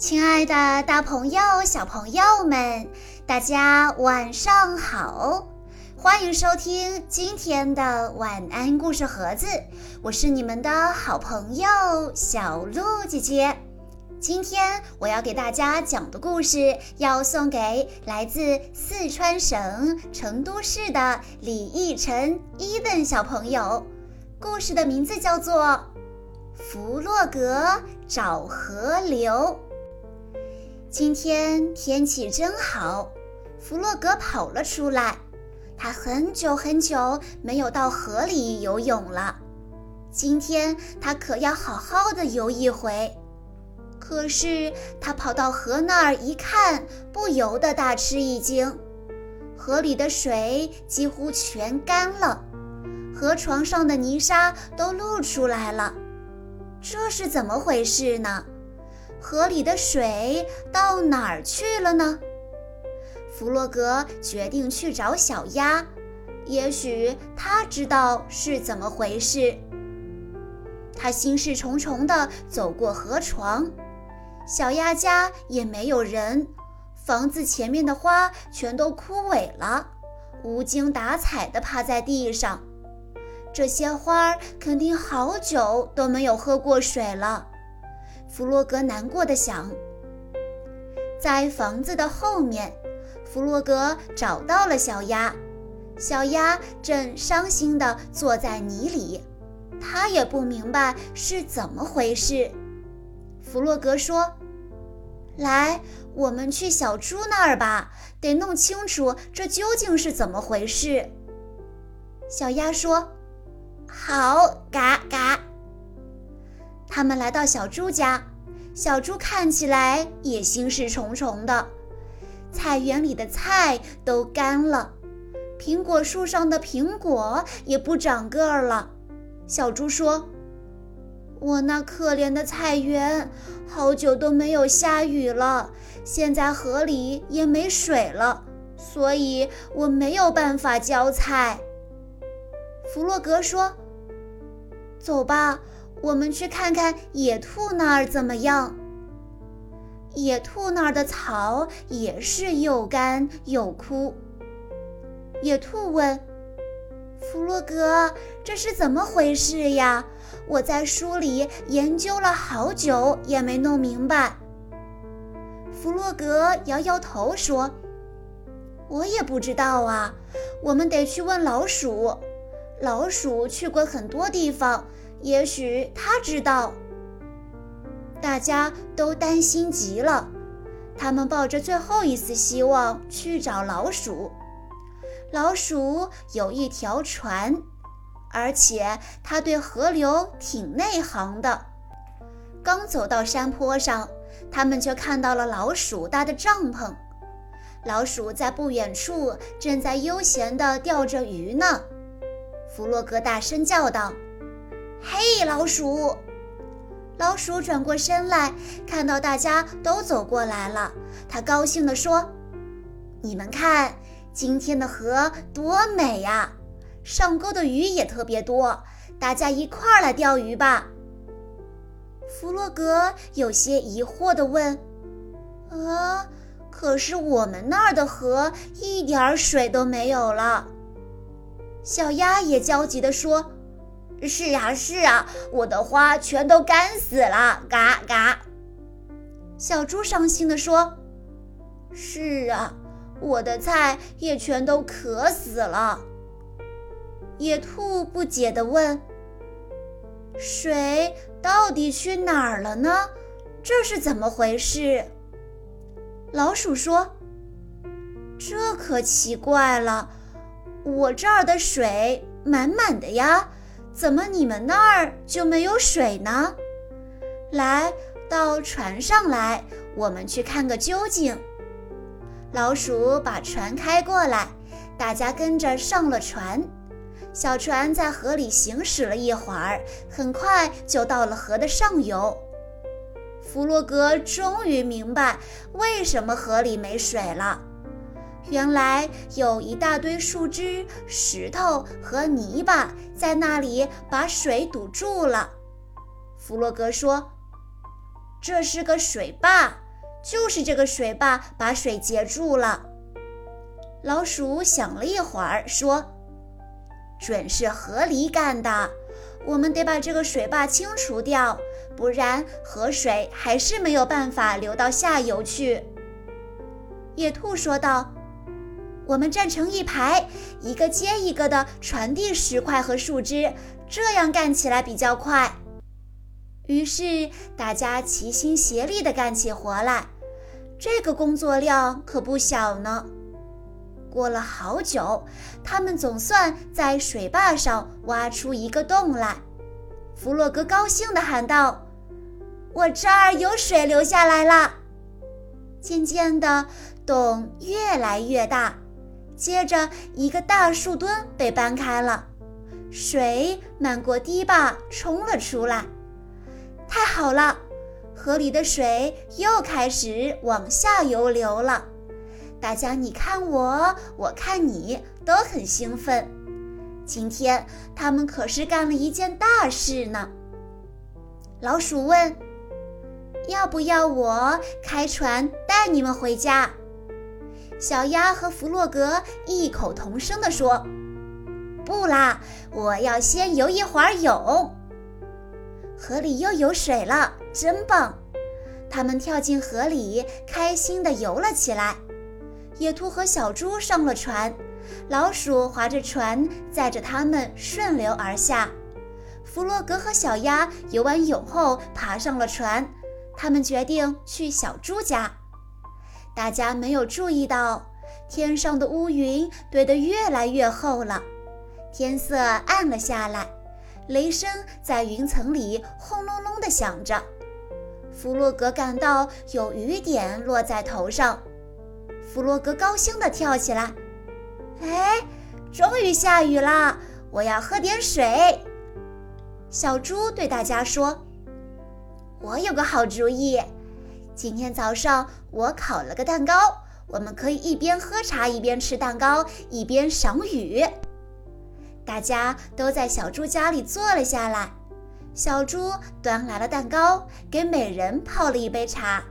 亲爱的，大朋友、小朋友们，大家晚上好！欢迎收听今天的晚安故事盒子，我是你们的好朋友小鹿姐姐。今天我要给大家讲的故事，要送给来自四川省成都市的李逸晨伊文小朋友。故事的名字叫做《弗洛格找河流》。今天天气真好，弗洛格跑了出来。他很久很久没有到河里游泳了，今天他可要好好的游一回。可是他跑到河那儿一看，不由得大吃一惊：河里的水几乎全干了，河床上的泥沙都露出来了。这是怎么回事呢？河里的水到哪儿去了呢？弗洛格决定去找小鸭，也许他知道是怎么回事。他心事重重地走过河床，小鸭家也没有人，房子前面的花全都枯萎了，无精打采地趴在地上。这些花肯定好久都没有喝过水了。弗洛格难过的想，在房子的后面，弗洛格找到了小鸭。小鸭正伤心地坐在泥里，它也不明白是怎么回事。弗洛格说：“来，我们去小猪那儿吧，得弄清楚这究竟是怎么回事。”小鸭说：“好，嘎嘎。”他们来到小猪家，小猪看起来也心事重重的。菜园里的菜都干了，苹果树上的苹果也不长个儿了。小猪说：“我那可怜的菜园，好久都没有下雨了，现在河里也没水了，所以我没有办法浇菜。”弗洛格说：“走吧。”我们去看看野兔那儿怎么样？野兔那儿的草也是又干又枯。野兔问：“弗洛格，这是怎么回事呀？我在书里研究了好久，也没弄明白。”弗洛格摇摇头说：“我也不知道啊，我们得去问老鼠。老鼠去过很多地方。”也许他知道，大家都担心极了。他们抱着最后一丝希望去找老鼠。老鼠有一条船，而且它对河流挺内行的。刚走到山坡上，他们就看到了老鼠搭的帐篷。老鼠在不远处正在悠闲地钓着鱼呢。弗洛格大声叫道。嘿，老鼠！老鼠转过身来，看到大家都走过来了，它高兴地说：“你们看，今天的河多美呀！上钩的鱼也特别多，大家一块儿来钓鱼吧。”弗洛格有些疑惑地问：“啊，可是我们那儿的河一点水都没有了。”小鸭也焦急地说。是啊，是啊，我的花全都干死了，嘎嘎。小猪伤心地说：“是啊，我的菜也全都渴死了。”野兔不解地问：“水到底去哪儿了呢？这是怎么回事？”老鼠说：“这可奇怪了，我这儿的水满满的呀。”怎么你们那儿就没有水呢？来到船上来，我们去看个究竟。老鼠把船开过来，大家跟着上了船。小船在河里行驶了一会儿，很快就到了河的上游。弗洛格终于明白为什么河里没水了。原来有一大堆树枝、石头和泥巴在那里把水堵住了。弗洛格说：“这是个水坝，就是这个水坝把水截住了。老鼠想了一会儿，说：“准是河狸干的，我们得把这个水坝清除掉，不然河水还是没有办法流到下游去。”野兔说道：“我们站成一排，一个接一个的传递石块和树枝，这样干起来比较快。”于是大家齐心协力地干起活来，这个工作量可不小呢。过了好久，他们总算在水坝上挖出一个洞来。弗洛格高兴地喊道：“我这儿有水流下来了！”渐渐的，洞越来越大，接着一个大树墩被搬开了，水漫过堤坝冲了出来。太好了，河里的水又开始往下游流了。大家你看我，我看你，都很兴奋。今天他们可是干了一件大事呢。老鼠问：“要不要我开船带你们回家？”小鸭和弗洛格异口同声地说：“不啦，我要先游一会儿泳。”河里又有水了，真棒！他们跳进河里，开心地游了起来。野兔和小猪上了船，老鼠划着船载着它们顺流而下。弗洛格和小鸭游完泳后爬上了船，他们决定去小猪家。大家没有注意到，天上的乌云堆得越来越厚了，天色暗了下来，雷声在云层里轰隆隆地响着。弗洛格感到有雨点落在头上。弗洛格高兴地跳起来，哎，终于下雨了！我要喝点水。小猪对大家说：“我有个好主意，今天早上我烤了个蛋糕，我们可以一边喝茶一边吃蛋糕，一边赏雨。”大家都在小猪家里坐了下来，小猪端来了蛋糕，给每人泡了一杯茶。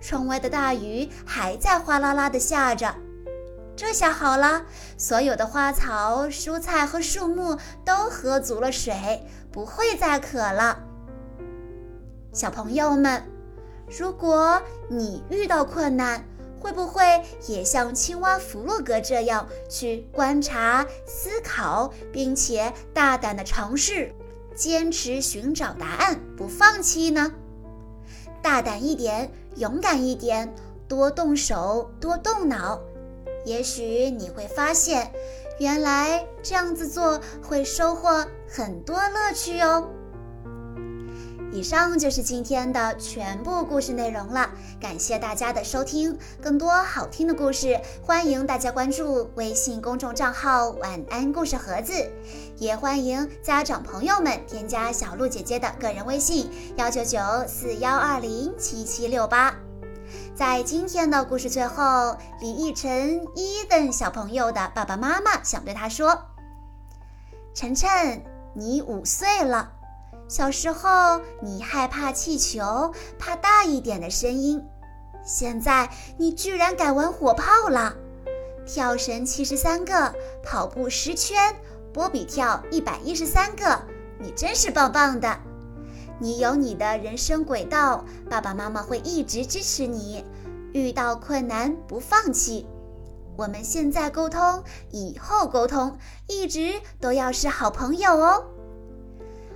窗外的大雨还在哗啦啦地下着，这下好了，所有的花草、蔬菜和树木都喝足了水，不会再渴了。小朋友们，如果你遇到困难，会不会也像青蛙弗洛格这样去观察、思考，并且大胆地尝试，坚持寻找答案，不放弃呢？大胆一点，勇敢一点，多动手，多动脑，也许你会发现，原来这样子做会收获很多乐趣哦。以上就是今天的全部故事内容了，感谢大家的收听。更多好听的故事，欢迎大家关注微信公众账号“晚安故事盒子”，也欢迎家长朋友们添加小鹿姐姐的个人微信：幺九九四幺二零七七六八。在今天的故事最后，李奕晨伊登小朋友的爸爸妈妈想对他说：“晨晨，你五岁了。”小时候，你害怕气球，怕大一点的声音。现在，你居然敢玩火炮了！跳绳七十三个，跑步十圈，波比跳一百一十三个，你真是棒棒的！你有你的人生轨道，爸爸妈妈会一直支持你。遇到困难不放弃。我们现在沟通，以后沟通，一直都要是好朋友哦。